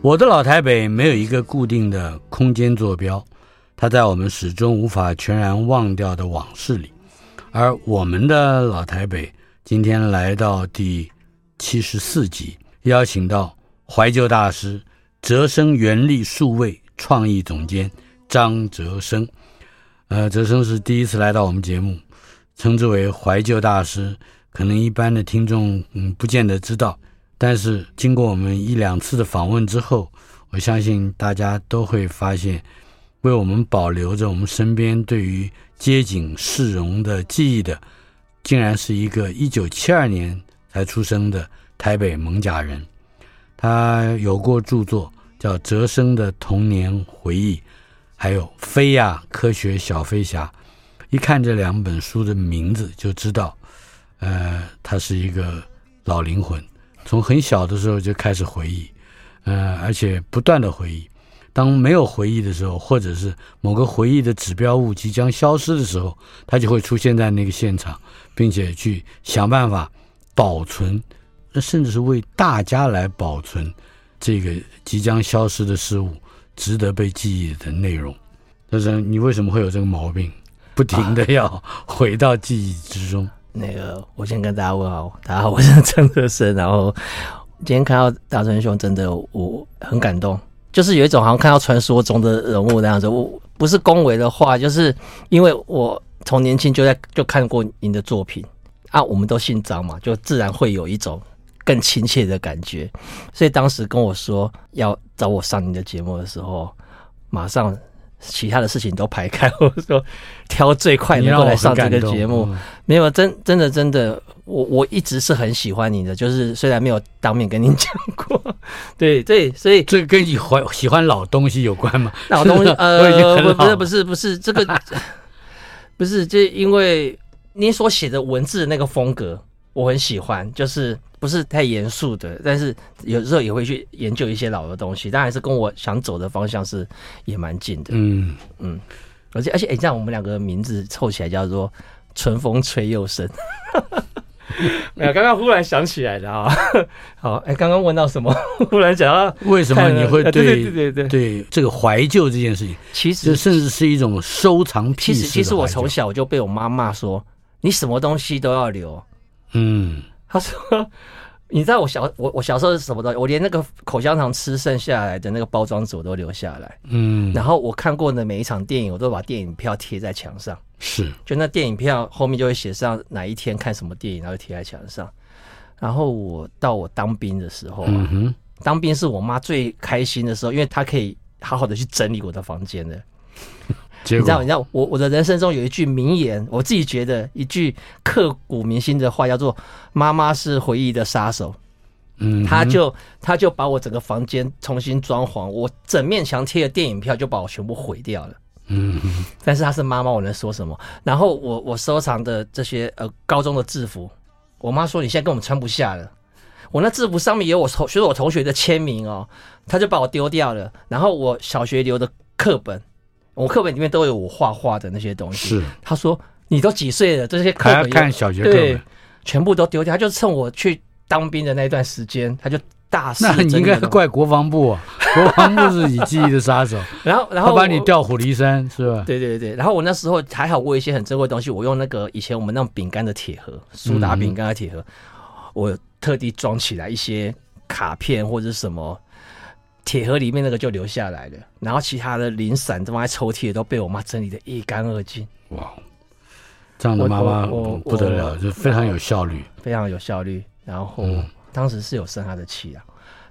我的老台北没有一个固定的空间坐标，它在我们始终无法全然忘掉的往事里。而我们的老台北今天来到第七十四集，邀请到怀旧大师、哲生原力数位创意总监张哲生。呃，哲生是第一次来到我们节目，称之为怀旧大师，可能一般的听众嗯不见得知道。但是经过我们一两次的访问之后，我相信大家都会发现，为我们保留着我们身边对于街景市容的记忆的，竟然是一个一九七二年才出生的台北艋舺人。他有过著作叫《哲生的童年回忆》，还有《飞呀科学小飞侠》。一看这两本书的名字就知道，呃，他是一个老灵魂。从很小的时候就开始回忆，呃，而且不断的回忆。当没有回忆的时候，或者是某个回忆的指标物即将消失的时候，他就会出现在那个现场，并且去想办法保存，甚至是为大家来保存这个即将消失的事物，值得被记忆的内容。但是你为什么会有这个毛病？不停的要回到记忆之中。那个，我先跟大家问好，大家好，我是张德生。然后今天看到大春兄，真的我很感动，就是有一种好像看到传说中的人物那样子。我不是恭维的话，就是因为我从年轻就在就看过您的作品啊，我们都姓张嘛，就自然会有一种更亲切的感觉。所以当时跟我说要找我上您的节目的时候，马上。其他的事情都排开，或者说挑最快能够来上这个节目。没有，真真的真的，我我一直是很喜欢你的，就是虽然没有当面跟您讲过，对 对，所以这个跟你欢喜欢老东西有关吗？老东西 呃，不是不是不是这个，不是这因为你所写的文字的那个风格，我很喜欢，就是。不是太严肃的，但是有时候也会去研究一些老的东西，但还是跟我想走的方向是也蛮近的。嗯嗯，而且而且，哎，这样我们两个名字凑起来叫做“春风吹又生”。没有，刚刚忽然想起来的啊。好，哎，刚刚问到什么？忽然想到为什么你会对对对对对，对这个怀旧这件事情，其实甚至是一种收藏癖。其实其实我从小就被我妈骂说，你什么东西都要留。嗯。他说：“你知道我小我我小时候是什么东西？我连那个口香糖吃剩下来的那个包装纸我都留下来。嗯，然后我看过的每一场电影，我都把电影票贴在墙上。是，就那电影票后面就会写上哪一天看什么电影，然后贴在墙上。然后我到我当兵的时候，当兵是我妈最开心的时候，因为她可以好好的去整理我的房间的。”你知道，你知道，我我的人生中有一句名言，我自己觉得一句刻骨铭心的话，叫做“妈妈是回忆的杀手”。嗯，他就他就把我整个房间重新装潢，我整面墙贴的电影票就把我全部毁掉了。嗯，但是他是妈妈，我能说什么？然后我我收藏的这些呃高中的制服，我妈说你现在跟我们穿不下了。我那制服上面有我同学我同学的签名哦，他就把我丢掉了。然后我小学留的课本。我课本里面都有我画画的那些东西。是，他说你都几岁了？这些课本看小学课对，全部都丢掉。他就趁我去当兵的那段时间，他就大肆。那你应该怪国防部啊，国防部是你记忆的杀手。然后，然后他把你调虎离山是吧？对对对。然后我那时候还好，我有一些很珍贵的东西，我用那个以前我们那种饼干的铁盒，苏打饼干的铁盒，嗯、我特地装起来一些卡片或者什么。铁盒里面那个就留下来了，然后其他的零散放在抽屉都被我妈整理的一干二净。哇，这样的妈妈不得了，就非常有效率，非常有效率。然后当时是有生她的气啊。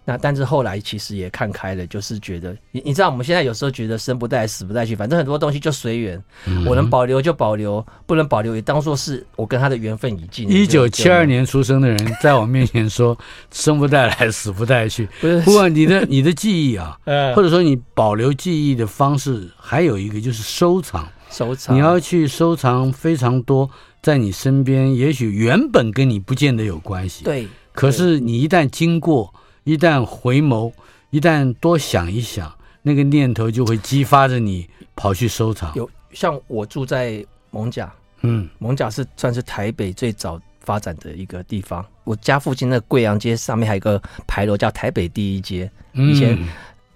那但是后来其实也看开了，就是觉得你你知道我们现在有时候觉得生不带来死不带去，反正很多东西就随缘。嗯、我能保留就保留，不能保留也当做是我跟他的缘分已尽。一九七二年出生的人在我面前说生不带来死不带去，不过你的你的记忆啊，或者说你保留记忆的方式还有一个就是收藏，收藏你要去收藏非常多在你身边，也许原本跟你不见得有关系，对，可是你一旦经过。一旦回眸，一旦多想一想，那个念头就会激发着你跑去收藏。有像我住在蒙甲，嗯，蒙甲是算是台北最早发展的一个地方。我家附近的贵阳街上面还有一个牌楼叫台北第一街，以前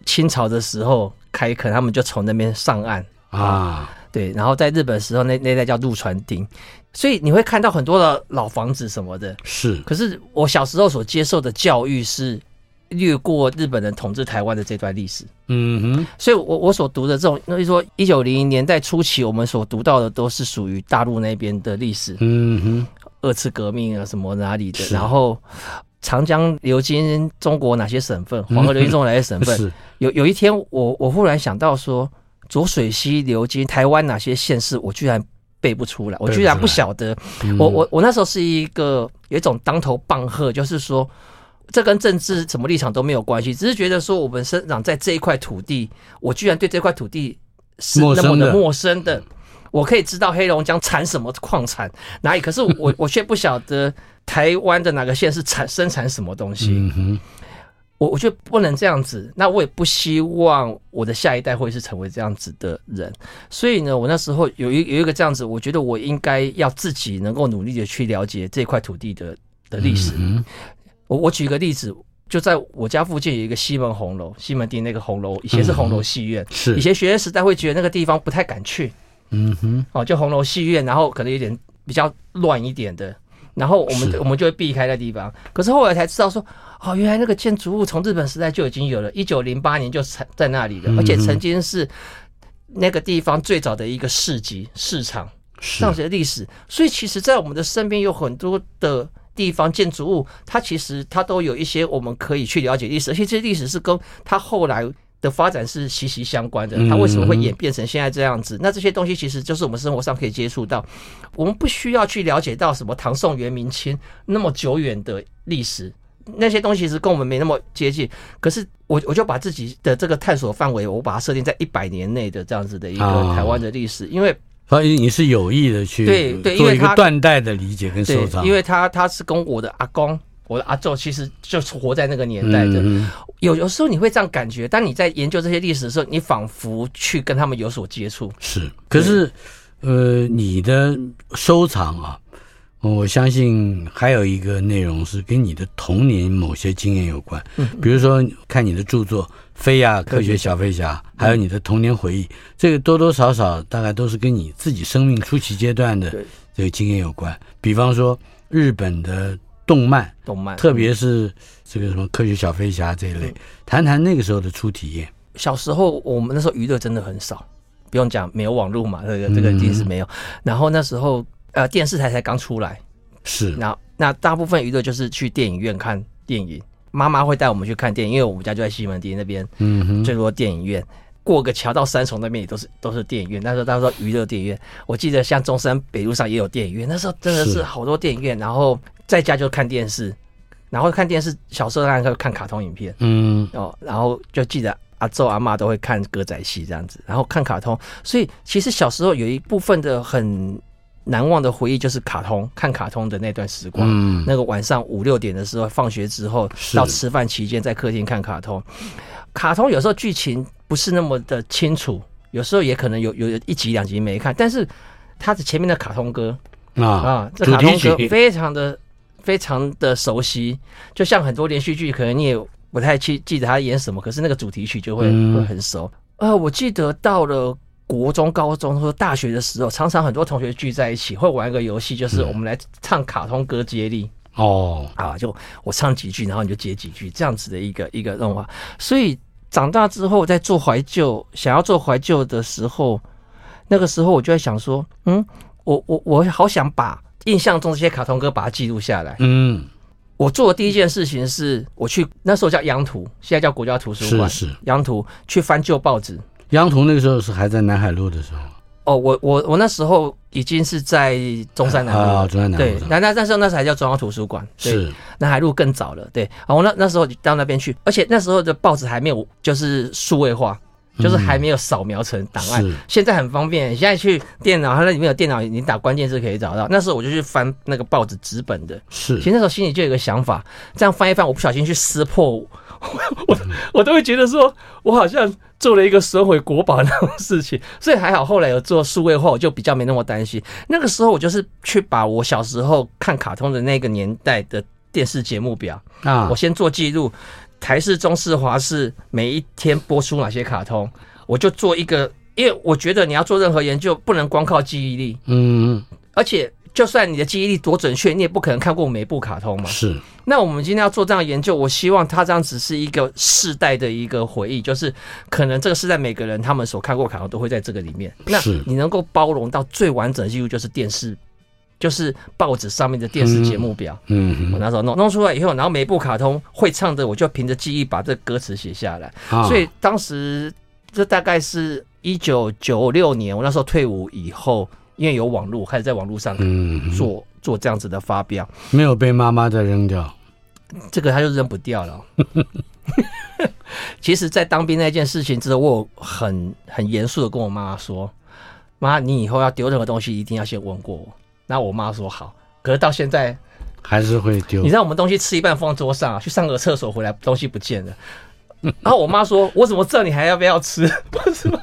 清朝的时候开垦，他们就从那边上岸啊。对，然后在日本的时候，那那代叫陆船町。所以你会看到很多的老房子什么的。是，可是我小时候所接受的教育是。略过日本人统治台湾的这段历史，嗯哼，所以我我所读的这种，那就说一九零零年代初期，我们所读到的都是属于大陆那边的历史，嗯哼，二次革命啊什么哪里的，然后长江流经中国哪些省份，黄河流经中国哪些省份，有有一天我我忽然想到说，浊水溪流经台湾哪些县市，我居然背不出来，我居然不晓得，我我我那时候是一个有一种当头棒喝，就是说。这跟政治什么立场都没有关系，只是觉得说我们生长在这一块土地，我居然对这块土地是那么的陌生的。我可以知道黑龙江产什么矿产哪里，可是我 我却不晓得台湾的哪个县是产生产什么东西。我我觉得不能这样子，那我也不希望我的下一代会是成为这样子的人。所以呢，我那时候有一有一个这样子，我觉得我应该要自己能够努力的去了解这块土地的的历史。我我举个例子，就在我家附近有一个西门红楼，西门町那个红楼以前是红楼戏院，是以前学生时代会觉得那个地方不太敢去，嗯哼，哦，就红楼戏院，然后可能有点比较乱一点的，然后我们我们就会避开那地方。可是后来才知道说，哦，原来那个建筑物从日本时代就已经有了，一九零八年就在那里了，而且曾经是那个地方最早的一个市集市场，上学历史。所以其实，在我们的身边有很多的。地方建筑物，它其实它都有一些我们可以去了解历史，而且这些历史是跟它后来的发展是息息相关的。它为什么会演变成现在这样子？那这些东西其实就是我们生活上可以接触到，我们不需要去了解到什么唐宋元明清那么久远的历史，那些东西是跟我们没那么接近。可是我我就把自己的这个探索范围，我把它设定在一百年内的这样子的一个台湾的历史，因为。所以你是有意的去对对做一个断代的理解跟收藏，因为他他是跟我的阿公、我的阿祖其实就是活在那个年代的。有有时候你会这样感觉，当你在研究这些历史的时候，你仿佛去跟他们有所接触。是，可是呃，你的收藏啊。我相信还有一个内容是跟你的童年某些经验有关，比如说看你的著作《飞呀科学小飞侠》，还有你的童年回忆，这个多多少少大概都是跟你自己生命初期阶段的这个经验有关。比方说日本的动漫，动漫，特别是这个什么《科学小飞侠》这一类，谈谈那个时候的初体验。小时候我们那时候娱乐真的很少，不用讲，没有网络嘛，这个这个一定是没有。然后那时候。呃，电视台才刚出来，是。那那大部分娱乐就是去电影院看电影，妈妈会带我们去看电影，因为我们家就在西门町那边，嗯哼，最多电影院。过个桥到三重那边也都是都是电影院。那时候他说娱乐电影院，我记得像中山北路上也有电影院，那时候真的是好多电影院。然后在家就看电视，然后看电视，小时候那时候看卡通影片，嗯哦，然后就记得阿祖阿妈都会看歌仔戏这样子，然后看卡通。所以其实小时候有一部分的很。难忘的回忆就是卡通，看卡通的那段时光。嗯，那个晚上五六点的时候，放学之后到吃饭期间，在客厅看卡通。卡通有时候剧情不是那么的清楚，有时候也可能有有一集两集没看，但是它的前面的卡通歌啊啊，这卡通歌非常的非常的熟悉，就像很多连续剧，可能你也不太记记得他演什么，可是那个主题曲就会、嗯、会很熟。呃，我记得到了国中、高中或大学的时候，常常很多同学聚在一起会玩一个游戏，就是我们来唱卡通歌接力。哦、嗯，啊，就我唱几句，然后你就接几句，这样子的一个一个动画。所以长大之后，在做怀旧，想要做怀旧的时候，那个时候我就在想说，嗯，我我我好想把印象中这些卡通歌把它记录下来。嗯，我做的第一件事情是，我去那时候叫央图，现在叫国家图书馆，是是央图去翻旧报纸。央图那个时候是还在南海路的时候。哦，我我我那时候已经是在中山南路，啊，中山南路。对，那那那时候那时候还叫中央图书馆，是南海路更早了。对，我那那时候到那边去，而且那时候的报纸还没有就是数位化。就是还没有扫描成档案，嗯，现在很方便。现在去电脑，它那里面有电脑，你打关键字可以找到。那时候我就去翻那个报纸纸本的，是。其实那时候心里就有一个想法，这样翻一翻，我不小心去撕破，我我，我都会觉得说，我好像做了一个损毁国宝那种事情。所以还好，后来有做数位化，我就比较没那么担心。那个时候我就是去把我小时候看卡通的那个年代的电视节目表啊，我先做记录。台式、中视、华视每一天播出哪些卡通，我就做一个，因为我觉得你要做任何研究，不能光靠记忆力。嗯，而且就算你的记忆力多准确，你也不可能看过每部卡通嘛。是。那我们今天要做这样的研究，我希望它这样只是一个世代的一个回忆，就是可能这个世代每个人他们所看过卡通都会在这个里面。那你能够包容到最完整的记录，就是电视。就是报纸上面的电视节目表，嗯，嗯，我那时候弄弄出来以后，然后每一部卡通会唱的，我就凭着记忆把这歌词写下来。啊。所以当时这大概是一九九六年，我那时候退伍以后，因为有网络，开始在网络上做做这样子的发表，没有被妈妈再扔掉，这个他就扔不掉了。其实，在当兵那件事情之后，我很很严肃的跟我妈妈说：“妈，你以后要丢任何东西，一定要先问过我。”那我妈说好，可是到现在还是会丢。你知道我们东西吃一半放桌上，去上个厕所回来东西不见了，然后我妈说：“我怎么知道你还要不要吃？” 是吗？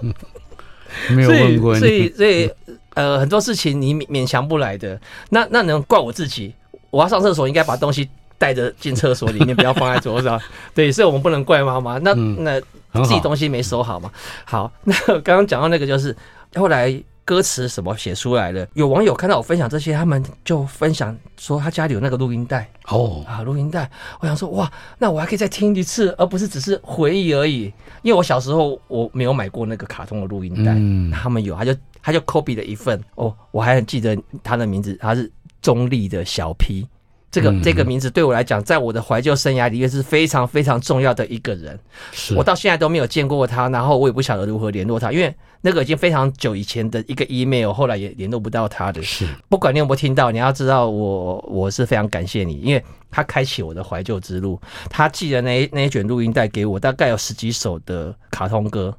没有问过你。所以，所以，呃，很多事情你勉勉强不来的。那那能怪我自己？我要上厕所，应该把东西带着进厕所里面，不要放在桌上。对，所以我们不能怪妈妈。那那自己东西没收好嘛？好，那刚刚讲到那个，就是后来。歌词什么写出来了？有网友看到我分享这些，他们就分享说他家里有那个录音带哦啊，录音带。我想说哇，那我还可以再听一次，而不是只是回忆而已。因为我小时候我没有买过那个卡通的录音带，嗯，他们有，他就他就 copy 了一份哦，我还很记得他的名字，他是中立的小 P。这个这个名字对我来讲，在我的怀旧生涯里面是非常非常重要的一个人。是我到现在都没有见过他，然后我也不晓得如何联络他，因为那个已经非常久以前的一个 email，后来也联络不到他的。是，不管你有没有听到，你要知道我我是非常感谢你，因为他开启我的怀旧之路。他寄了那那一卷录音带给我，大概有十几首的卡通歌，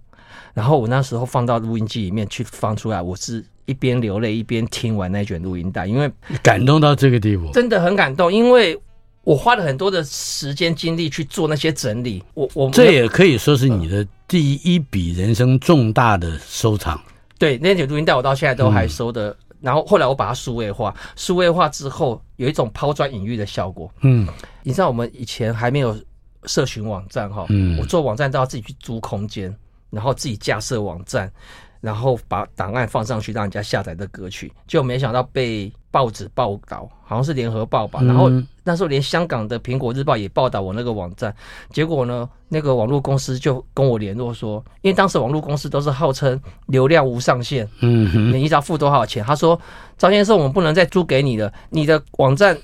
然后我那时候放到录音机里面去放出来，我是。一边流泪一边听完那卷录音带，因为感动到这个地步，真的很感动。因为我花了很多的时间精力去做那些整理，我我这也可以说是你的第一笔人生重大的收藏。对，那卷录音带我到现在都还收的。然后后来我把它数位化，数位化之后有一种抛砖引玉的效果。嗯，你知道我们以前还没有社群网站哈，嗯，我做网站都要自己去租空间，然后自己架设网站。然后把档案放上去，让人家下载的歌曲，就没想到被报纸报道，好像是联合报吧。然后那时候连香港的苹果日报也报道我那个网站。结果呢，那个网络公司就跟我联络说，因为当时网络公司都是号称流量无上限，嗯，你一直要付多少钱？他说：“张先生，我们不能再租给你了，你的网站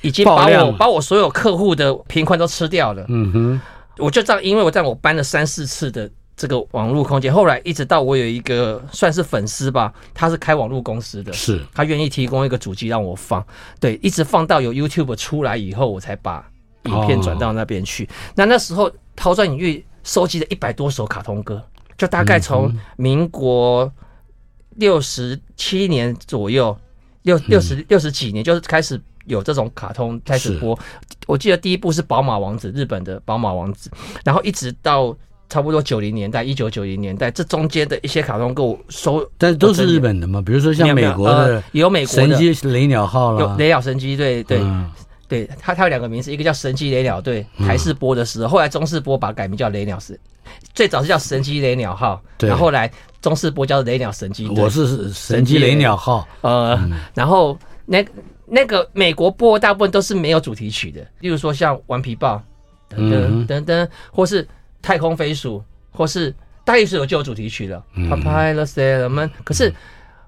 已经把我把我所有客户的贫困都吃掉了。”嗯哼，我就这样，因为我在我搬了三四次的。这个网络空间，后来一直到我有一个算是粉丝吧，他是开网络公司的，是他愿意提供一个主机让我放，对，一直放到有 YouTube 出来以后，我才把影片转到那边去。哦、那那时候抛砖引玉收集了一百多首卡通歌，就大概从民国六十七年左右，六六十六十几年，就是开始有这种卡通开始播。我记得第一部是宝马王子，日本的宝马王子，然后一直到。差不多九零年代，一九九零年代这中间的一些卡通给我收，但都是日本的嘛，比如说像美国的，呃、有美国的。神机雷鸟号了，有雷鸟神机对，对，嗯、对，它它有两个名字，一个叫神机雷鸟队，台式播的时候，嗯、后来中视播把它改名叫雷鸟式，最早是叫神机雷鸟号，对。然后后来中视播叫雷鸟神机，我是神机雷鸟号，呃，嗯、然后那那个美国播大部分都是没有主题曲的，例如说像顽皮豹，等等等等，或是。太空飞鼠，或是大力水手就有主题曲了。Popeye Sailor Man。可是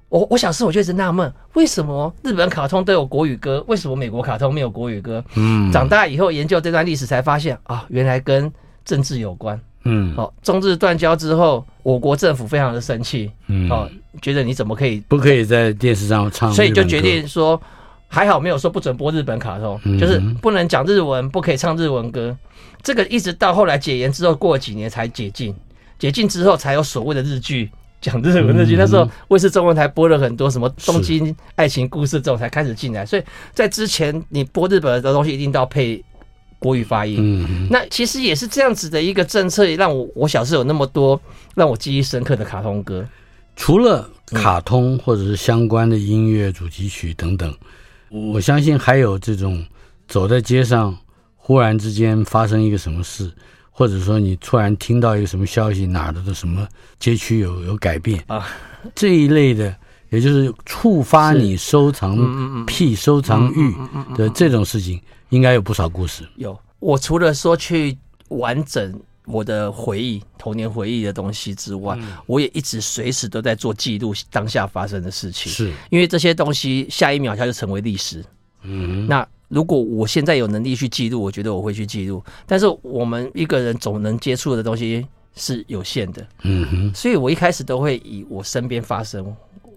我我小时候我就一直纳闷，为什么日本卡通都有国语歌，为什么美国卡通没有国语歌？嗯，长大以后研究这段历史才发现啊，原来跟政治有关。嗯，好，中日断交之后，我国政府非常的生气。嗯，哦，觉得你怎么可以不可以在电视上唱？所以就决定说，还好没有说不准播日本卡通，就是不能讲日文，不可以唱日文歌。这个一直到后来解严之后，过了几年才解禁。解禁之后，才有所谓的日剧讲日文日剧。嗯、那时候卫视中文台播了很多什么《东京爱情故事》这种才开始进来。所以在之前，你播日本的东西一定都要配国语发音。嗯、那其实也是这样子的一个政策，也让我我小时候有那么多让我记忆深刻的卡通歌。除了卡通或者是相关的音乐主题曲等等，嗯、我相信还有这种走在街上。忽然之间发生一个什么事，或者说你突然听到一个什么消息，哪儿的什么街区有有改变啊，这一类的，也就是触发你收藏癖、收藏欲的这种事情，应该有不少故事。有，我除了说去完整我的回忆、童年回忆的东西之外，嗯、我也一直随时都在做记录当下发生的事情，是因为这些东西下一秒它就成为历史。嗯，那。如果我现在有能力去记录，我觉得我会去记录。但是我们一个人总能接触的东西是有限的，嗯哼。所以我一开始都会以我身边发生，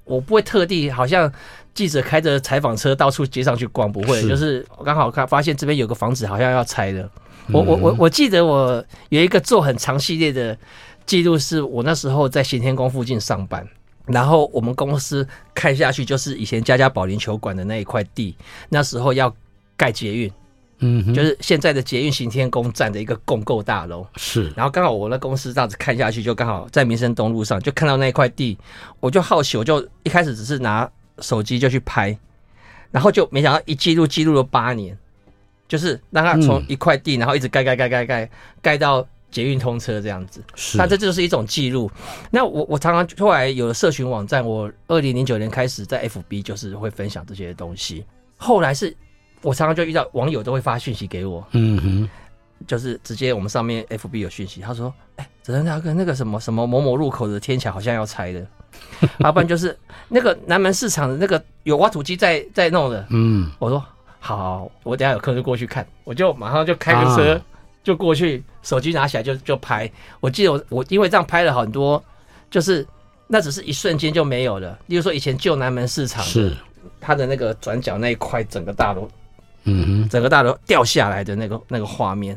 我不会特地好像记者开着采访车到处街上去逛，不会。是就是刚好看发现这边有个房子好像要拆了，我我我我记得我有一个做很长系列的记录，是我那时候在行天宫附近上班。然后我们公司看下去就是以前家家保龄球馆的那一块地，那时候要。盖捷运，嗯哼，就是现在的捷运行天宫站的一个共购大楼。是，然后刚好我的公司这样子看下去，就刚好在民生东路上，就看到那一块地，我就好奇，我就一开始只是拿手机就去拍，然后就没想到一记录记录了八年，就是让它从一块地，然后一直盖盖盖盖盖盖到捷运通车这样子。是，那这就是一种记录。那我我常常后来有了社群网站，我二零零九年开始在 FB 就是会分享这些东西，后来是。我常常就遇到网友都会发讯息给我，嗯哼，就是直接我们上面 FB 有讯息，他说：“哎，泽恩大哥，那个什么什么某某路口的天桥好像要拆的，要 不然就是那个南门市场的那个有挖土机在在弄的。”嗯，我说：“好，好，我等下有空就过去看。”我就马上就开个车就过去，手机拿起来就就拍。我记得我我因为这样拍了很多，就是那只是一瞬间就没有了。例如说以前旧南门市场是它的那个转角那一块整个大楼。嗯哼，整个大楼掉下来的那个那个画面，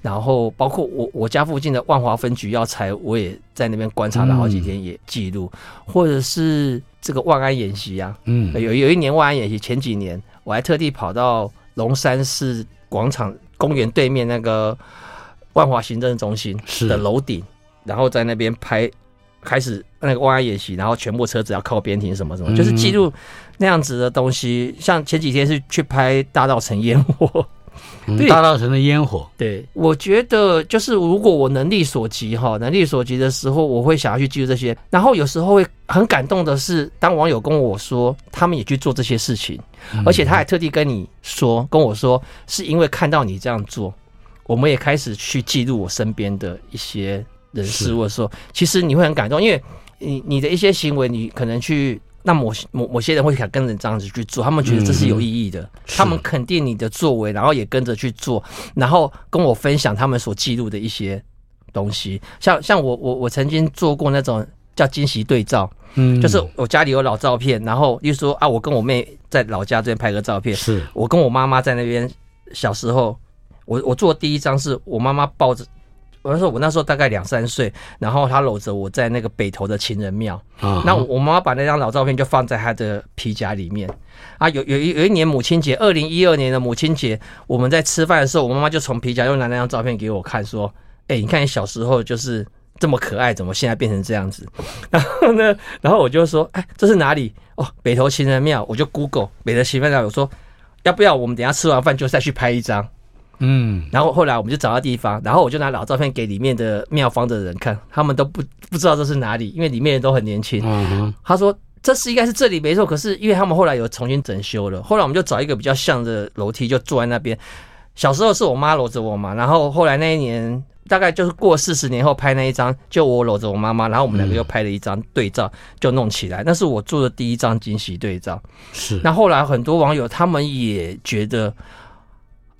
然后包括我我家附近的万华分局要拆，我也在那边观察了好几天，也记录，嗯、或者是这个万安演习啊，嗯，有有一年万安演习前几年，我还特地跑到龙山市广场公园对面那个万华行政中心的楼顶，然后在那边拍。开始那个万安演习，然后全部车子要靠边停，什么什么，就是记录那样子的东西。像前几天是去拍大稻城烟火，对大稻城的烟火。对，我觉得就是如果我能力所及哈，能力所及的时候，我会想要去记录这些。然后有时候会很感动的是，当网友跟我说他们也去做这些事情，而且他还特地跟你说跟我说，是因为看到你这样做，我们也开始去记录我身边的一些。人事物的时候，其实你会很感动，因为你你的一些行为，你可能去那某某某些人会想跟着这样子去做，他们觉得这是有意义的，他们肯定你的作为，然后也跟着去做，然后跟我分享他们所记录的一些东西。像像我我我曾经做过那种叫惊喜对照，嗯，就是我家里有老照片，然后又说啊，我跟我妹在老家这边拍个照片，是我跟我妈妈在那边小时候，我我做第一张是我妈妈抱着。我说我那时候大概两三岁，然后他搂着我在那个北头的情人庙。啊，那我妈妈把那张老照片就放在她的皮夹里面。啊，有有一有一年母亲节，二零一二年的母亲节，我们在吃饭的时候，我妈妈就从皮夹又拿那张照片给我看，说：“哎、欸，你看你小时候就是这么可爱，怎么现在变成这样子？然后呢，然后我就说，哎，这是哪里？哦，北头情人庙。我就 Google 北头情人庙，我说要不要我们等下吃完饭就再去拍一张？嗯，然后后来我们就找到地方，然后我就拿老照片给里面的庙方的人看，他们都不不知道这是哪里，因为里面人都很年轻。嗯哼，他说。这是应该是这里没错，可是因为他们后来有重新整修了，后来我们就找一个比较像的楼梯，就坐在那边。小时候是我妈搂着我嘛，然后后来那一年大概就是过四十年后拍那一张，就我搂着我妈妈，然后我们两个又拍了一张对照，就弄起来。那是我做的第一张惊喜对照。是。那后来很多网友他们也觉得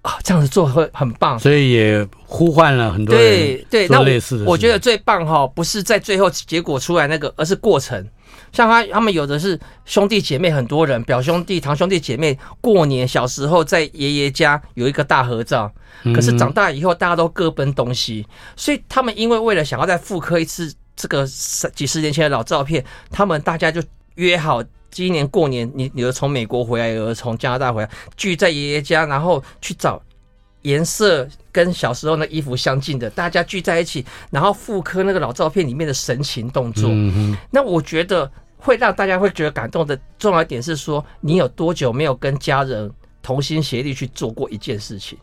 啊，这样子做会很棒，所以也呼唤了很多人对对。那我我觉得最棒哈，不是在最后结果出来那个，而是过程。像他，他们有的是兄弟姐妹很多人，表兄弟、堂兄弟姐妹，过年小时候在爷爷家有一个大合照，可是长大以后大家都各奔东西，所以他们因为为了想要再复刻一次这个几十年前的老照片，他们大家就约好今年过年，你有的从美国回来，有的从加拿大回来，聚在爷爷家，然后去找。颜色跟小时候那衣服相近的，大家聚在一起，然后复刻那个老照片里面的神情动作。嗯，那我觉得会让大家会觉得感动的重要一点是说，你有多久没有跟家人同心协力去做过一件事情？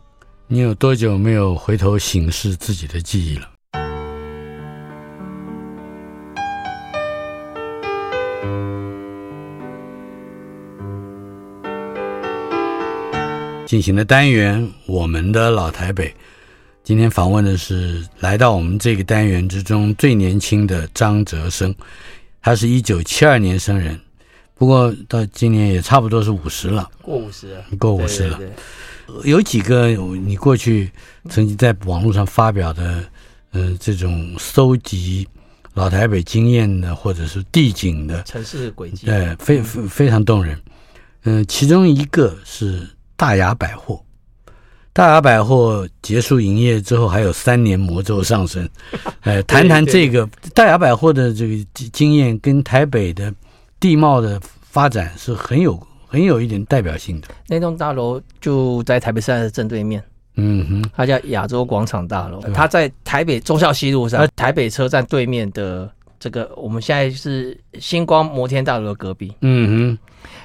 你有多久没有回头醒视自己的记忆了？进行的单元，我们的老台北，今天访问的是来到我们这个单元之中最年轻的张哲生，他是一九七二年生人，不过到今年也差不多是五十了，过五十了，过五十了。对对对。有几个你过去曾经在网络上发表的，呃，这种搜集老台北经验的或者是地景的城市轨迹，对，非非非常动人。嗯、呃，其中一个是。大雅百货，大雅百货结束营业之后，还有三年魔咒上升。哎，谈谈这个大雅百货的这个经验，跟台北的地貌的发展是很有很有一点代表性的。那栋大楼就在台北市的正对面，嗯哼，它叫亚洲广场大楼，它在台北忠孝西路上，台北车站对面的这个，我们现在是星光摩天大楼的隔壁。嗯哼，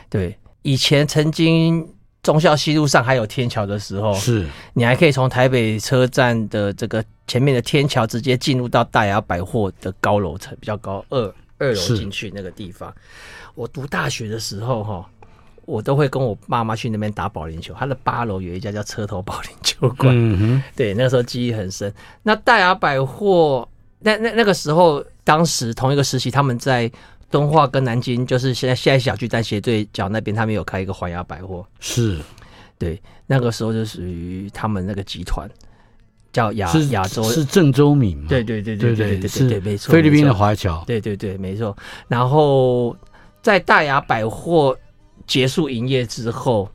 对，以前曾经。忠孝西路上还有天桥的时候，是你还可以从台北车站的这个前面的天桥直接进入到大雅百货的高楼层，比较高，二二楼进去那个地方。我读大学的时候，哈，我都会跟我爸妈去那边打保龄球。他的八楼有一家叫车头保龄球馆，嗯哼，对，那个时候记忆很深。那大雅百货，那那那个时候，当时同一个时期，他们在。敦化跟南京，就是现在现在小巨蛋斜对角那边，他们有开一个环亚百货，是，对，那个时候就属于他们那个集团，叫亚亚洲，是郑周敏吗？对对对对对对对对，没错，菲律宾的华侨，对对对，没错。然后在大雅百货结束营业之后，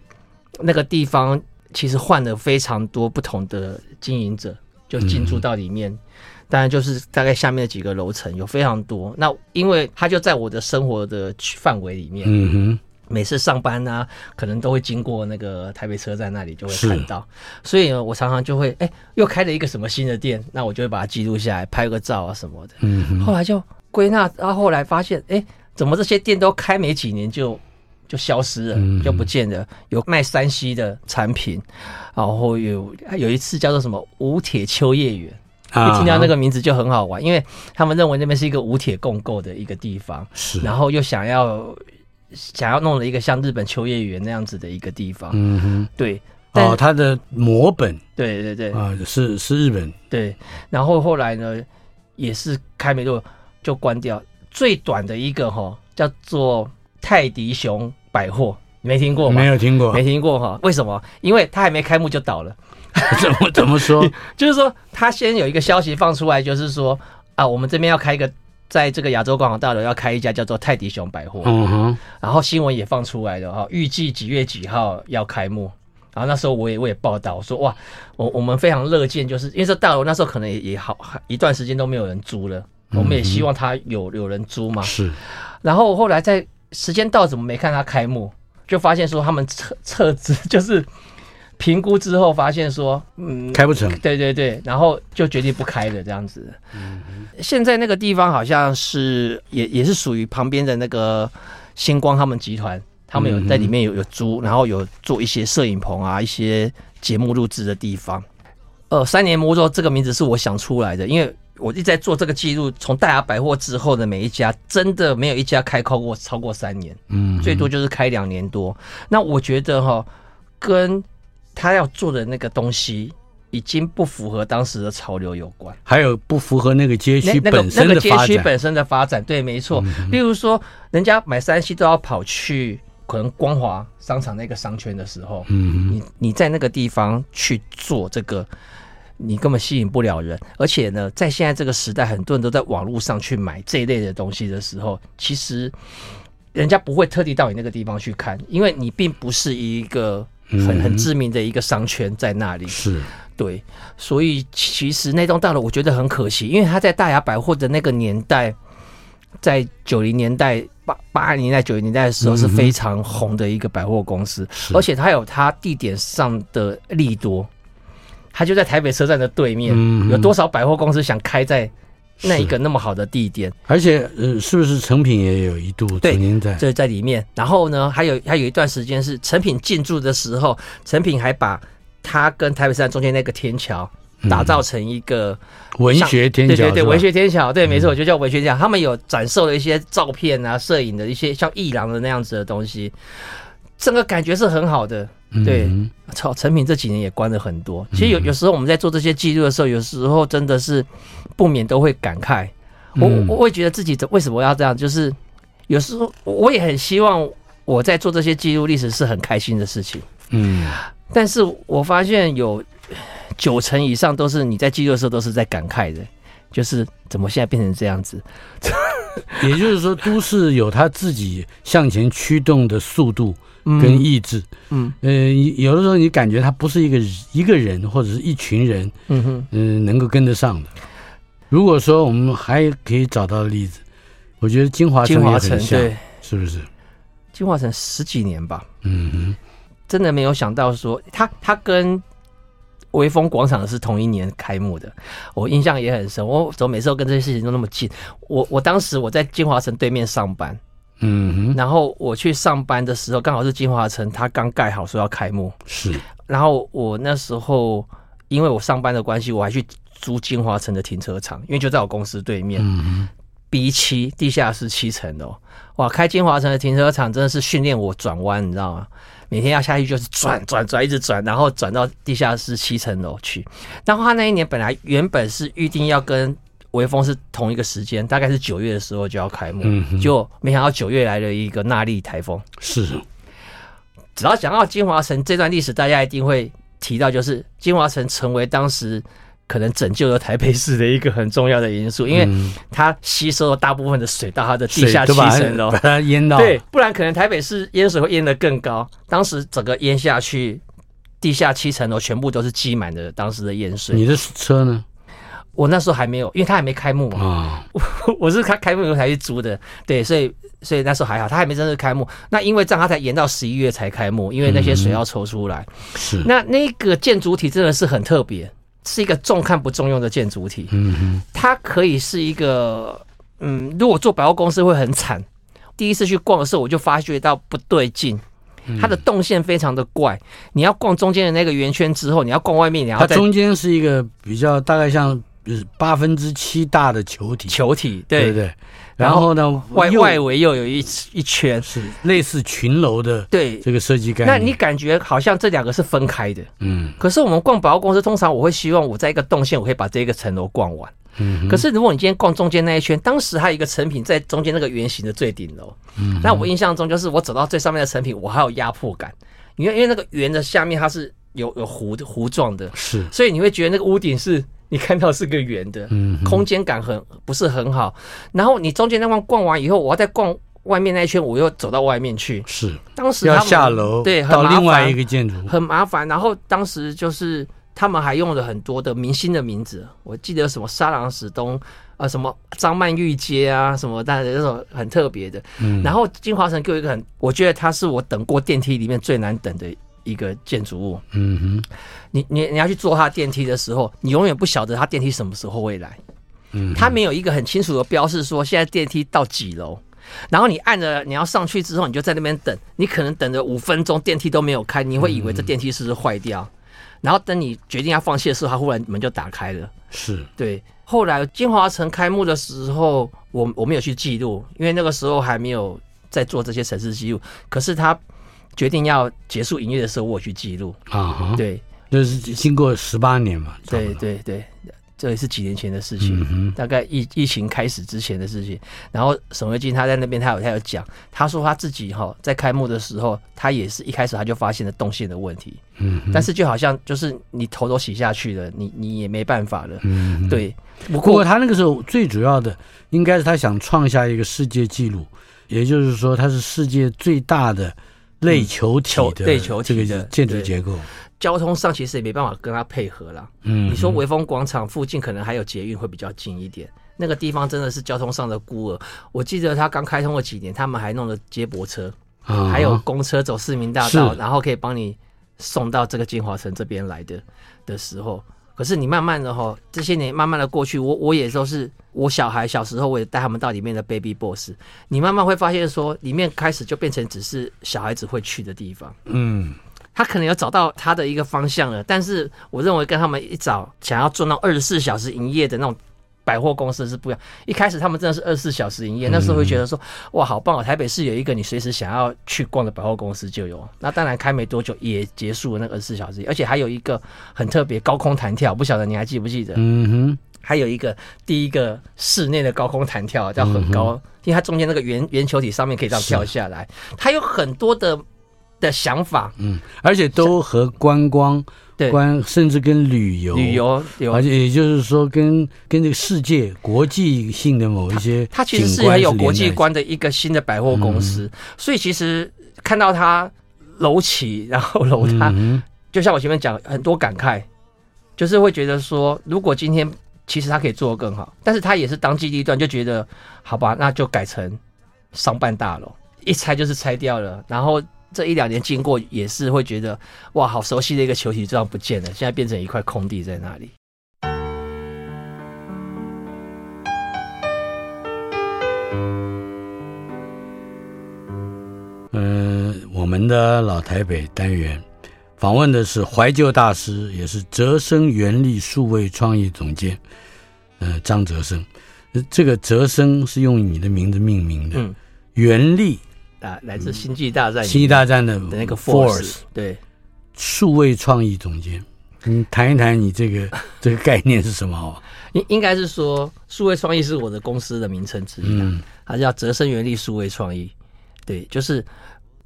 那个地方其实换了非常多不同的经营者，就进驻到里面。嗯当然就是大概下面的几个楼层有非常多，那因为它就在我的生活的范围里面，嗯哼，每次上班啊，可能都会经过那个台北车站那里就会看到，所以呢，我常常就会哎、欸，又开了一个什么新的店，那我就会把它记录下来，拍个照啊什么的，嗯，后来就归纳，然后后来发现，哎、欸，怎么这些店都开没几年就就消失了，嗯、就不见了，有卖山西的产品，然后有有一次叫做什么武铁秋叶原。一听到那个名字就很好玩，因为他们认为那边是一个无铁共构的一个地方，是，然后又想要想要弄了一个像日本秋叶原那样子的一个地方，嗯哼，对，哦，它的模本，对对对，啊，是是日本，对，然后后来呢，也是开没多久就关掉，最短的一个哈叫做泰迪熊百货，没听过吗？没有听过，没听过哈，为什么？因为它还没开幕就倒了。怎么怎么说？就是说，他先有一个消息放出来，就是说啊，我们这边要开一个，在这个亚洲广场大楼要开一家叫做泰迪熊百货。嗯哼。然后新闻也放出来了哈，预计几月几号要开幕。然后那时候我也我也报道说，哇，我我们非常乐见，就是因为这大楼那时候可能也也好一段时间都没有人租了，我们也希望他有有人租嘛。是。然后后来在时间到，怎么没看他开幕？就发现说他们撤撤资，就是。评估之后发现说，嗯，开不成。对对对，然后就决定不开的这样子。嗯，现在那个地方好像是也也是属于旁边的那个星光他们集团，他们有在里面有有租，然后有做一些摄影棚啊，一些节目录制的地方。呃，三年魔咒这个名字是我想出来的，因为我一直在做这个记录，从大雅百货之后的每一家，真的没有一家开超过超过三年，嗯，最多就是开两年多。那我觉得哈，跟他要做的那个东西已经不符合当时的潮流有关，还有不符合那个街区本身的发展。那个街区本身的发展，对，没错。例如说，人家买 3C 都要跑去可能光华商场那个商圈的时候，嗯，你你在那个地方去做这个，你根本吸引不了人。而且呢，在现在这个时代，很多人都在网络上去买这一类的东西的时候，其实人家不会特地到你那个地方去看，因为你并不是一个。很很知名的一个商圈在那里，是。对，所以其实那栋大楼我觉得很可惜，因为它在大雅百货的那个年代，在九零年代、八八零年代、九零年代的时候是非常红的一个百货公司，而且它有它地点上的利多，它就在台北车站的对面，有多少百货公司想开在？那一个那么好的地点，而且呃，是不是成品也有一度曾经在？在在里面？然后呢，还有还有一段时间是成品进驻的时候，成品还把它跟台北车站中间那个天桥打造成一个文学天桥，对对对，文学天桥，对，没错，我就叫文学天桥。他们有展示了一些照片啊、摄影的一些像艺廊的那样子的东西，整个感觉是很好的。对，操，成品这几年也关了很多。其实有有时候我们在做这些记录的时候，有时候真的是不免都会感慨。我我会觉得自己为什么要这样？就是有时候我也很希望我在做这些记录历史是很开心的事情。嗯，但是我发现有九成以上都是你在记录的时候都是在感慨的，就是怎么现在变成这样子？也就是说，都市有它自己向前驱动的速度。跟意志，嗯，呃，有的时候你感觉他不是一个一个人或者是一群人，嗯哼，嗯、呃，能够跟得上的。如果说我们还可以找到例子，我觉得金华城也很像，对，是不是？金华城十几年吧，嗯哼，真的没有想到说他他跟微风广场是同一年开幕的，我印象也很深。我怎么每次都跟这些事情都那么近？我我当时我在金华城对面上班。嗯哼，然后我去上班的时候，刚好是金华城，它刚盖好，说要开幕。是，然后我那时候因为我上班的关系，我还去租金华城的停车场，因为就在我公司对面。嗯哼，B 七地下室七层楼，哇，开金华城的停车场真的是训练我转弯，你知道吗？每天要下去就是转转转，一直转，然后转到地下室七层楼去。然后他那一年本来原本是预定要跟。微风是同一个时间，大概是九月的时候就要开幕，嗯、就没想到九月来了一个纳莉台风。是，只要讲到金华城这段历史，大家一定会提到，就是金华城成为当时可能拯救了台北市的一个很重要的因素，因为它吸收了大部分的水到它的地下七层楼，把它淹到。对，不然可能台北市淹水会淹得更高。当时整个淹下去，地下七层楼全部都是积满的当时的淹水。你的车呢？我那时候还没有，因为他还没开幕嘛。我、哦、我是开开幕以后才去租的，对，所以所以那时候还好，他还没正式开幕。那因为这样，他才延到十一月才开幕，因为那些水要抽出来。嗯、是。那那个建筑体真的是很特别，是一个重看不重用的建筑体。嗯哼。它可以是一个，嗯，如果做百货公司会很惨。第一次去逛的时候，我就发觉到不对劲，它的动线非常的怪。你要逛中间的那个圆圈之后，你要逛外面，你要它中间是一个比较大概像。就是八分之七大的球体，球体对对对，然后呢，外外围又有一一圈是类似群楼的，对这个设计概念。那你感觉好像这两个是分开的，嗯。可是我们逛百货公司，通常我会希望我在一个动线，我可以把这个层楼逛完。嗯。可是如果你今天逛中间那一圈，当时还有一个成品在中间那个圆形的最顶楼，嗯。那我印象中就是我走到最上面的成品，我还有压迫感，因为因为那个圆的下面它是有有弧弧状的，是，所以你会觉得那个屋顶是。你看到是个圆的，嗯，空间感很不是很好。然后你中间那块逛完以后，我要再逛外面那一圈，我又走到外面去。是，当时要下楼，对，到另外一个建筑，很麻烦。然后当时就是他们还用了很多的明星的名字，我记得什么沙朗史东啊，什么张曼玉街啊，什么，但是那种很特别的。嗯，然后金华城给我一个很，我觉得它是我等过电梯里面最难等的一个建筑物。嗯哼，你你你要去坐它电梯的时候，你永远不晓得它电梯什么时候会来。嗯，它没有一个很清楚的标示说现在电梯到几楼，然后你按着你要上去之后，你就在那边等，你可能等了五分钟，电梯都没有开，你会以为这电梯是不是坏掉？嗯、然后等你决定要放弃的时候，它忽然门就打开了。是对。后来金华城开幕的时候，我我没有去记录，因为那个时候还没有在做这些城市记录。可是他决定要结束营业的时候，我去记录啊。对，就是经过十八年嘛。对对对。这也是几年前的事情，嗯、大概疫疫情开始之前的事情。然后沈维金他在那边，他有他有讲，他说他自己哈在开幕的时候，他也是一开始他就发现了动线的问题，嗯，但是就好像就是你头都洗下去了，你你也没办法了，嗯，对。不过他那个时候最主要的应该是他想创下一个世界纪录，也就是说他是世界最大的类球体的类球体这个建筑结构。交通上其实也没办法跟它配合了。嗯，你说微风广场附近可能还有捷运会比较近一点，那个地方真的是交通上的孤儿。我记得他刚开通了几年，他们还弄了接驳车，还有公车走市民大道，然后可以帮你送到这个金华城这边来的的时候。可是你慢慢的哈，这些年慢慢的过去，我我也都是我小孩小时候，我也带他们到里面的 Baby Boss，你慢慢会发现说，里面开始就变成只是小孩子会去的地方。嗯。他可能有找到他的一个方向了，但是我认为跟他们一早想要做那种二十四小时营业的那种百货公司是不一样。一开始他们真的是二十四小时营业，那时候会觉得说哇，好棒哦！台北市有一个你随时想要去逛的百货公司就有。那当然开没多久也结束了那二十四小时，而且还有一个很特别高空弹跳，不晓得你还记不记得？嗯哼，还有一个第一个室内的高空弹跳叫很高，因为它中间那个圆圆球体上面可以这样跳下来，它有很多的。的想法，嗯，而且都和观光、对观甚至跟旅游、旅游，而且也就是说跟跟这个世界国际性的某一些它，它其实是很有国际观的一个新的百货公司。嗯、所以其实看到它楼起，然后楼塌，嗯、就像我前面讲很多感慨，就是会觉得说，如果今天其实它可以做得更好，但是它也是当机立断，就觉得好吧，那就改成商办大楼，一拆就是拆掉了，然后。这一两年经过，也是会觉得哇，好熟悉的一个球体就这样不见了，现在变成一块空地在那里。嗯、呃，我们的老台北单元访问的是怀旧大师，也是泽生元力数位创意总监，呃，张泽生。这个泽生是用你的名字命名的，嗯，元力。啊，来自星际大战，星际大战的那个 Force，对，数位创意总监，你谈一谈你这个这个概念是什么？好吧，应应该是说，数位创意是我的公司的名称之一，嗯，它叫泽生原力数位创意，对，就是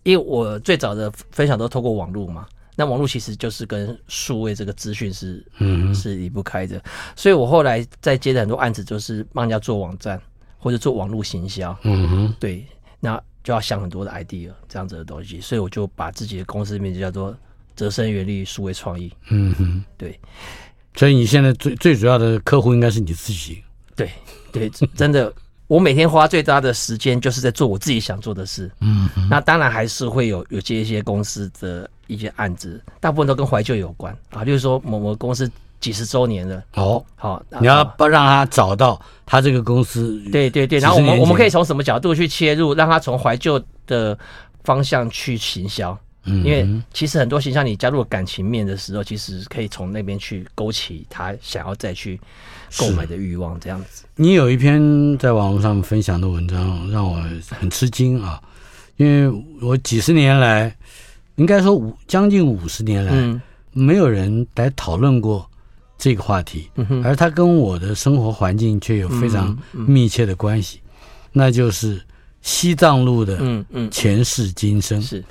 因为我最早的分享都透过网络嘛，那网络其实就是跟数位这个资讯是嗯是离不开的，所以我后来在接的很多案子，就是帮人家做网站或者做网络行销，嗯哼，对，那。就要想很多的 idea 这样子的东西，所以我就把自己的公司名字叫做泽生原力数位创意。嗯哼，对。所以你现在最最主要的客户应该是你自己。对对，真的，我每天花最大的时间就是在做我自己想做的事。嗯哼，那当然还是会有有接一些公司的一些案子，大部分都跟怀旧有关啊，就是说某某公司。几十周年了，哦，好，你要不让他找到他这个公司，对对对，然后我们我们可以从什么角度去切入，让他从怀旧的方向去行销，嗯，因为其实很多形象你加入感情面的时候，其实可以从那边去勾起他想要再去购买的欲望，这样子。你有一篇在网络上分享的文章让我很吃惊啊，因为我几十年来，应该说五将近五十年来，嗯，没有人来讨论过。这个话题，而它跟我的生活环境却有非常密切的关系，那就是西藏路的前世今生。是，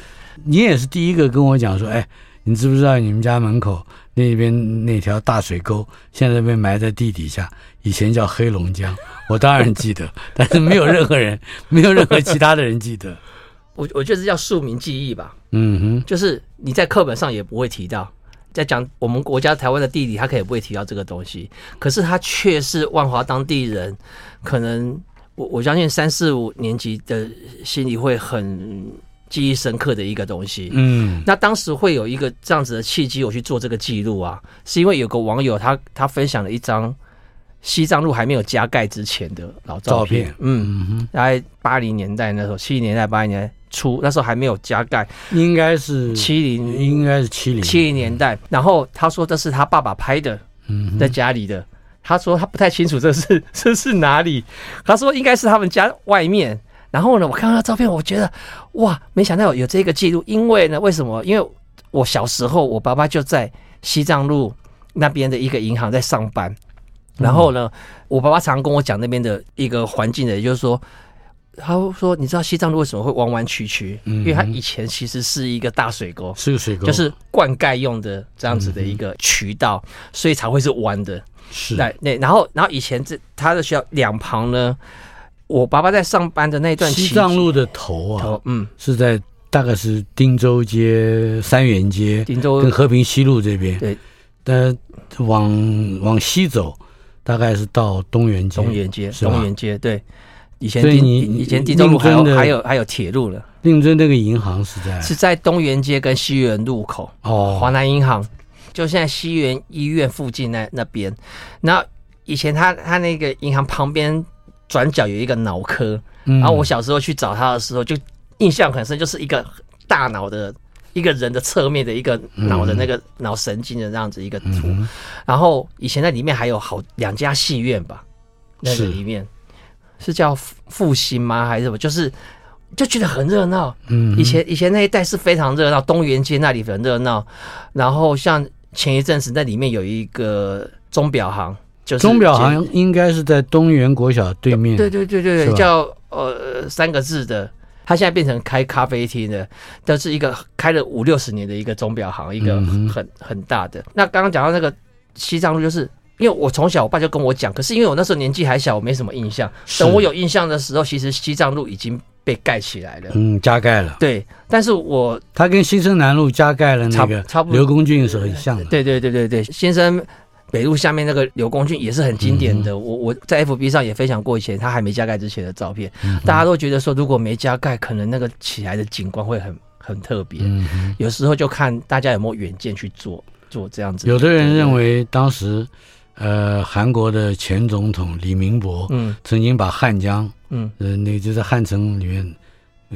你也是第一个跟我讲说，哎，你知不知道你们家门口那边那条大水沟现在被埋在地底下，以前叫黑龙江。我当然记得，但是没有任何人，没有任何其他的人记得。我我觉得这叫庶民记忆吧。嗯哼，就是你在课本上也不会提到。在讲我们国家台湾的地理，他可以不会提到这个东西，可是他却是万华当地人，可能我我相信三四五年级的心里会很记忆深刻的一个东西。嗯，那当时会有一个这样子的契机，我去做这个记录啊，是因为有个网友他他分享了一张西藏路还没有加盖之前的老照片。照片嗯，大概八零年代那时候，七零年代八零年代初，那时候还没有加盖，应该是七零，应该是七零七零年代。然后他说这是他爸爸拍的，嗯，在家里的。他说他不太清楚这是 这是哪里，他说应该是他们家外面。然后呢，我看到照片，我觉得哇，没想到有这个记录。因为呢，为什么？因为我小时候，我爸爸就在西藏路那边的一个银行在上班。然后呢，我爸爸常常跟我讲那边的一个环境的，也就是说，他说你知道西藏路为什么会弯弯曲曲？因为它以前其实是一个大水沟，是个水沟，就是灌溉用的这样子的一个渠道，所以才会是弯的。是，对那。然后，然后以前这他的学校两旁呢。我爸爸在上班的那段，西藏路的头啊，嗯，是在大概是汀州街、三元街、汀州跟和平西路这边。对，但往往西走，大概是到东园街。东园街，东园街，对。以前，所以你以前汀州路还有还有还有铁路了。令尊那个银行是在是在东园街跟西园路口哦，华南银行就现在西园医院附近那那边。然后以前他他那个银行旁边。转角有一个脑科，然后我小时候去找他的时候，就印象很深，就是一个大脑的一个人的侧面的一个脑的那个脑神经的这样子一个图。然后以前在里面还有好两家戏院吧，那个里面是叫复兴吗？还是什么？就是就觉得很热闹。嗯，以前以前那一带是非常热闹，东园街那里很热闹。然后像前一阵子那里面有一个钟表行。就是钟表行应该是在东园国小对面，对对对对对，叫呃三个字的，他现在变成开咖啡厅的，都是一个开了五六十年的一个钟表行，一个很很大的。那刚刚讲到那个西藏路，就是因为我从小我爸就跟我讲，可是因为我那时候年纪还小，我没什么印象。等我有印象的时候，其实西藏路已经被盖起来了，嗯，加盖了。对，但是我他跟新生南路加盖了那个差不多，刘公俊是很像的。对对对对对，新生。北路下面那个柳公俊也是很经典的，我我在 FB 上也分享过以前他还没加盖之前的照片，大家都觉得说如果没加盖，可能那个起来的景观会很很特别。有时候就看大家有没有远见去做做这样子。有的人认为当时，呃，韩国的前总统李明博，嗯，曾经把汉江，嗯，呃，那就是汉城里面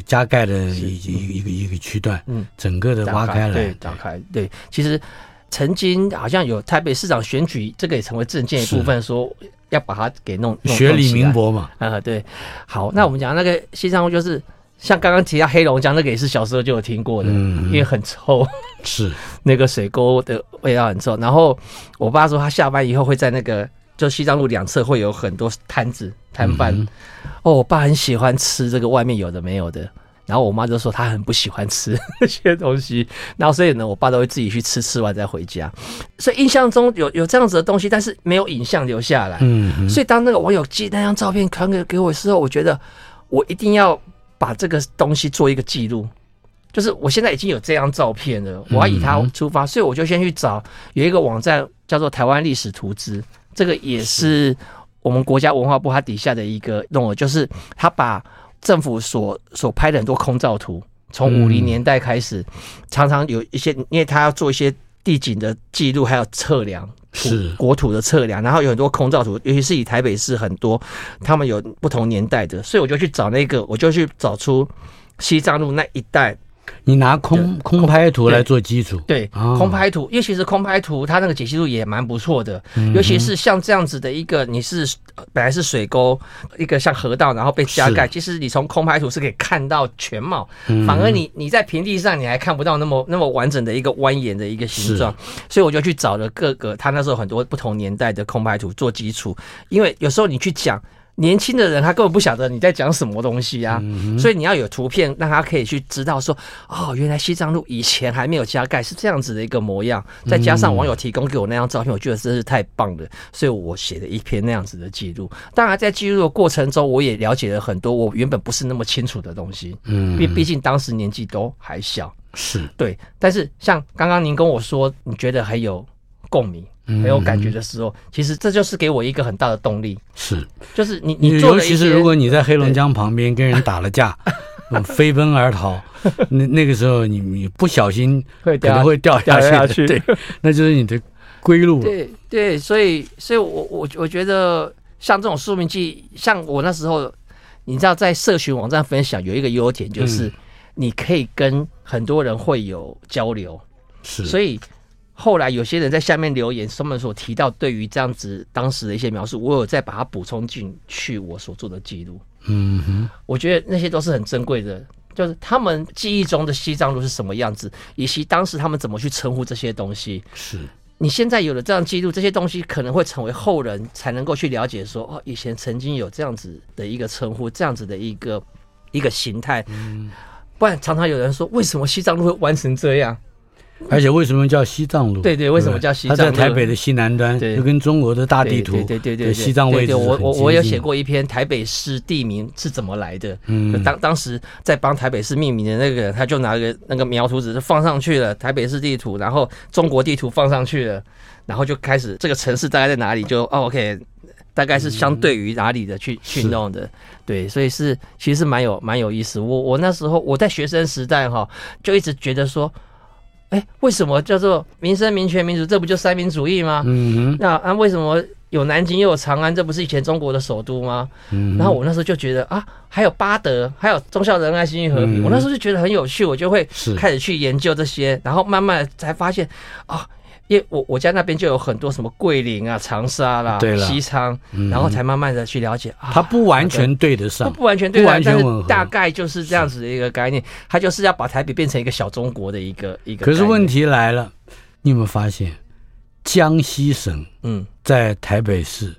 加盖的一一个一个区段，嗯，整个的挖开来，对，打开，对，其实。曾经好像有台北市长选举，这个也成为政见一部分，说要把它给弄学李明博嘛。啊，对。好，那我们讲那个西藏路，就是像刚刚提到黑龙江那个，也是小时候就有听过的，嗯、因为很臭，是 那个水沟的味道很臭。然后我爸说，他下班以后会在那个就西藏路两侧会有很多摊子摊贩。嗯、哦，我爸很喜欢吃这个外面有的没有的。然后我妈就说她很不喜欢吃 那些东西，然后所以呢，我爸都会自己去吃，吃完再回家。所以印象中有有这样子的东西，但是没有影像留下来。嗯，所以当那个网友寄那张照片传给给我的时候，我觉得我一定要把这个东西做一个记录。就是我现在已经有这张照片了，我要以它出发，所以我就先去找有一个网站叫做台湾历史图资，这个也是我们国家文化部它底下的一个弄的，就是他把。政府所所拍的很多空照图，从五零年代开始，常常有一些，因为他要做一些地景的记录，还有测量土国土的测量，然后有很多空照图，尤其是以台北市很多，他们有不同年代的，所以我就去找那个，我就去找出西藏路那一带。你拿空空拍图来做基础，对，空拍图，因为其实空拍图它那个解析度也蛮不错的，嗯、尤其是像这样子的一个，你是本来是水沟，一个像河道，然后被加盖，其实你从空拍图是可以看到全貌，嗯、反而你你在平地上你还看不到那么那么完整的一个蜿蜒的一个形状，所以我就去找了各个他那时候很多不同年代的空拍图做基础，因为有时候你去讲。年轻的人他根本不晓得你在讲什么东西啊，嗯、所以你要有图片让他可以去知道说，哦，原来西藏路以前还没有加盖是这样子的一个模样。再加上网友提供给我那张照片，我觉得真是太棒了，所以我写了一篇那样子的记录。当然，在记录的过程中，我也了解了很多我原本不是那么清楚的东西，嗯，因为毕竟当时年纪都还小，是对。但是像刚刚您跟我说，你觉得很有共鸣。很有感觉的时候，其实这就是给我一个很大的动力。是，就是你你做，尤其是如果你在黑龙江旁边跟人打了架，飞奔而逃。那那个时候你你不小心 会可能会掉下去，下去对，那就是你的归路。对对，所以所以我我我觉得像这种宿命记，像我那时候，你知道在社群网站分享有一个优点就是你可以跟很多人会有交流，是，所以。后来有些人在下面留言，他们所提到对于这样子当时的一些描述，我有再把它补充进去我所做的记录。嗯哼，我觉得那些都是很珍贵的，就是他们记忆中的西藏路是什么样子，以及当时他们怎么去称呼这些东西。是你现在有了这样记录，这些东西可能会成为后人才能够去了解说，哦，以前曾经有这样子的一个称呼，这样子的一个一个形态。嗯，不然常常有人说，为什么西藏路会弯成这样？而且为什么叫西藏路？对对，为什么叫西藏路？它在台北的西南端，就跟中国的大地图对对对西藏位置。我我我有写过一篇台北市地名是怎么来的。嗯，当当时在帮台北市命名的那个人，他就拿个那个描图纸放上去了，台北市地图，然后中国地图放上去了，然后就开始这个城市大概在哪里，就哦 OK，大概是相对于哪里的去去弄的。对，所以是其实是蛮有蛮有意思。我我那时候我在学生时代哈，就一直觉得说。哎，为什么叫做民生、民权、民主？这不就三民主义吗？嗯哼。那啊，为什么有南京又有长安？这不是以前中国的首都吗？嗯。然后我那时候就觉得啊，还有巴德，还有忠孝仁爱、心义和平。嗯、我那时候就觉得很有趣，我就会开始去研究这些，然后慢慢才发现啊。因为我我家那边就有很多什么桂林啊、长沙啦、对西昌，然后才慢慢的去了解啊。它不完全对得上，不不完全对得上，但是大概就是这样子的一个概念。它就是要把台北变成一个小中国的一个一个。可是问题来了，你有没有发现，江西省嗯，在台北市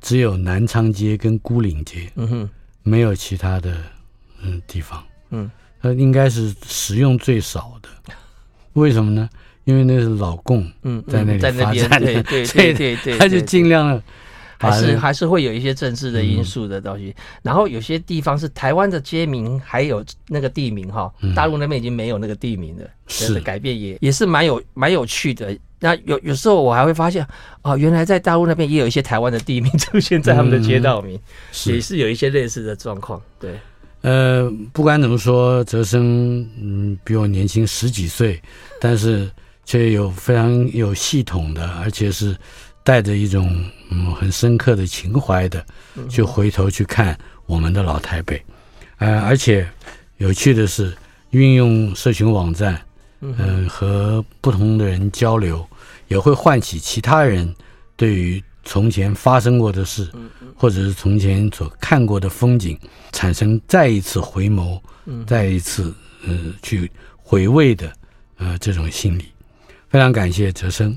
只有南昌街跟牯岭街，嗯哼，没有其他的嗯地方，嗯，它应该是使用最少的，为什么呢？因为那是老共嗯在那里发展的，对对对对，他就尽量还是还是会有一些政治的因素的东西。然后有些地方是台湾的街名，还有那个地名哈，大陆那边已经没有那个地名了，是改变也也是蛮有蛮有趣的。那有有时候我还会发现哦，原来在大陆那边也有一些台湾的地名 出现在他们的街道名，也是有一些类似的状况。对，呃，不管怎么说，泽生嗯比我年轻十几岁，但是。却有非常有系统的，而且是带着一种嗯很深刻的情怀的，去回头去看我们的老台北，呃，而且有趣的是，运用社群网站，嗯、呃，和不同的人交流，也会唤起其他人对于从前发生过的事，或者是从前所看过的风景，产生再一次回眸，再一次呃去回味的呃这种心理。非常感谢泽生。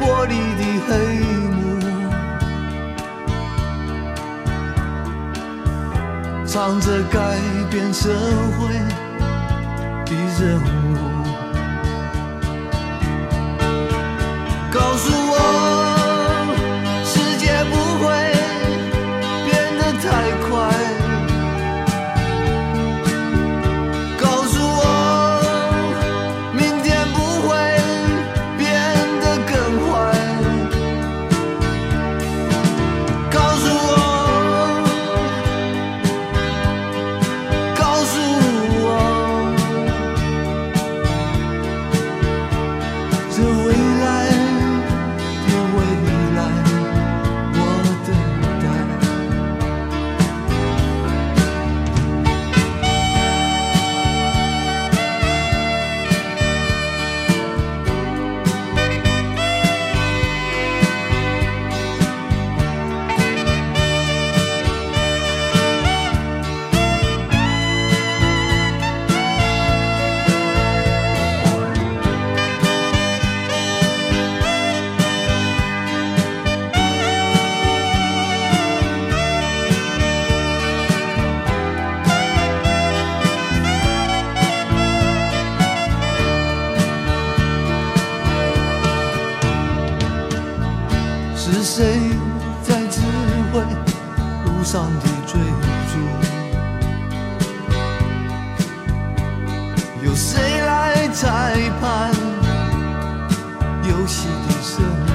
玻璃的黑幕，藏着改变社会的人物，告诉游戏人生